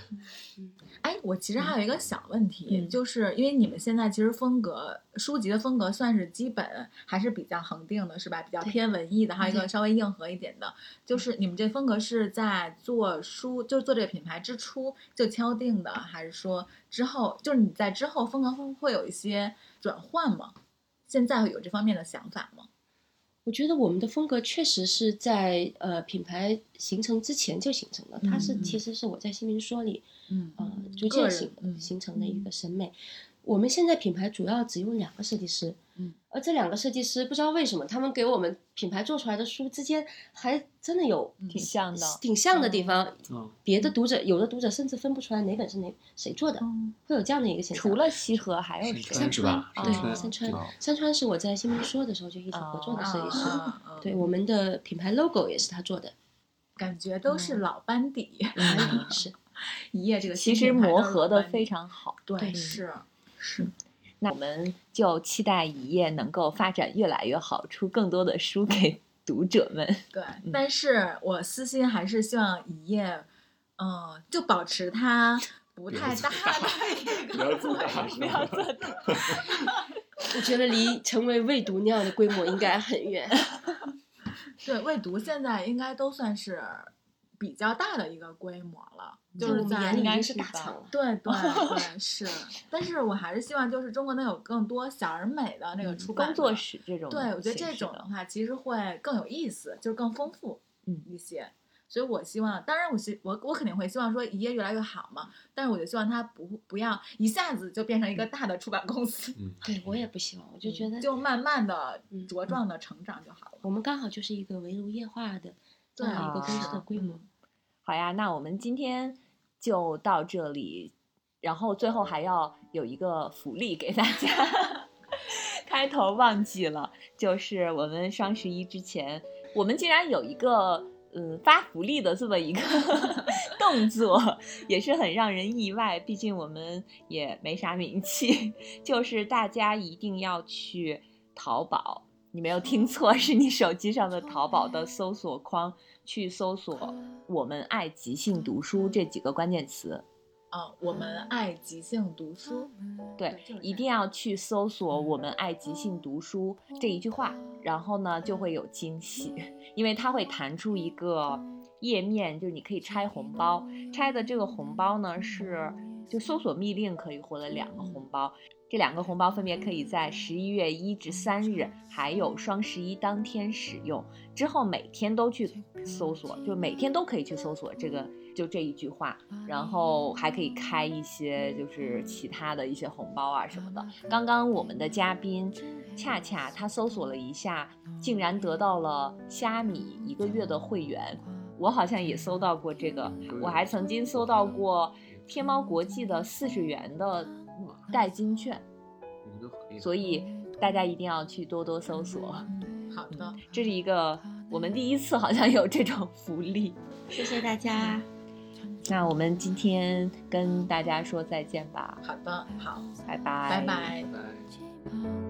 A: 嗯，
C: 哎，我其实还有一个小问题，
D: 嗯
C: 就是因为你们现在其实风格书籍的风格算是基本还是比较恒定的，是吧？比较偏文艺的，还有一个稍微硬核一点的。就是你们这风格是在做书，就是做这个品牌之初就敲定的，还是说之后就是你在之后风格会会有一些转换吗？现在有这方面的想法吗？
A: 我觉得我们的风格确实是在呃品牌形成之前就形成的，它是
C: 嗯
A: 其实是我在新民说里
C: 嗯
A: 呃逐渐形
C: 嗯
A: 形成的一个审美。我们现在品牌主要只用两个设计师，
C: 嗯，
A: 而这两个设计师不知道为什么，他们给我们品牌做出来的书之间还真的有
C: 嗯
D: 挺像的。
A: 挺像的地方。
B: 嗯，
A: 别的读者有的读者甚至分不出来哪本是哪谁做的，
C: 嗯
A: 会有这样的一个现象。
D: 除了西河还有
B: 山？川是吧？
A: 对
B: 山川
A: 山川
B: 哦
A: 山川是我在新民说的时候就一直合作的设计师，对我们的品牌 logo 也是他做的，
C: 感觉都是老班底，
A: 嗯，是
C: 一夜这个
D: 其实磨合的非常好。
C: 对，
A: 对
C: 是是，
D: 那我们就期待一页能够发展越来越好，出更多的书给 读者们。
C: 对
D: 嗯。
C: 但是我私心还是希望一夜，嗯，就保持它不太大的一个
B: 不要做大
C: 规
B: 是
C: 模
B: 吧
D: 不要做大
A: 我觉得离成为未读那样的规模应该很远。
C: 对，未读现在应该都算是比较大的一个规模了，就是在。对对对是，但是我还是希望就是中国能有更多小而美的那个出版
D: 工作室这种
C: 对，我觉得这种的话，其实会更有意思，就是更丰富，
D: 嗯
C: 一些。所以我希望，当然我希我我肯定会希望说一页越来越好嘛，但是我就希望它不不要一下子就变成一个大的出版公司，
B: 嗯，
A: 对我也不希望，我就觉得
C: 就慢慢的
A: 嗯
C: 茁壮的成长就好了。
A: 我们刚好就是一个围炉夜话的这
C: 对
A: 样一个公司
D: 啊
A: 的规模。
D: 好呀，那我们今天就到这里，然后最后还要有一个福利给大家。开头忘记了，就是我们双十一之前，我们竟然有一个嗯发福利的这么一个 动作，也是很让人意外。毕竟我们也没啥名气，就是大家一定要去淘宝。你没有听错，是你手机上的淘宝的搜索框去搜索“我们爱即兴读书”这几个关键词。
C: 啊，我们爱即兴读书，
D: 对一定要去搜索“我们爱即兴读书”这一句话，然后呢就会有惊喜，因为它会弹出一个页面，就是你可以拆红包，拆的这个红包呢是就搜索密令可以获得两个红包，这两个红包分别可以在十一月一至三日，还有双十一当天使用，之后每天都去搜索，就每天都可以去搜索这个就这一句话，然后还可以开一些就是其他的一些红包啊什么的。刚刚我们的嘉宾恰恰他搜索了一下，竟然得到了虾米一个月的会员。我好像也搜到过这个，我还曾经搜到过天猫国际的四十元的代金券，所以大家一定要去多多搜索。
C: 好的，
D: 这是一个我们第一次好像有这种福利。
A: 谢谢大家。
D: 那我们今天跟大家说再见吧，
C: 好的，好，
D: 拜拜，
C: 拜拜。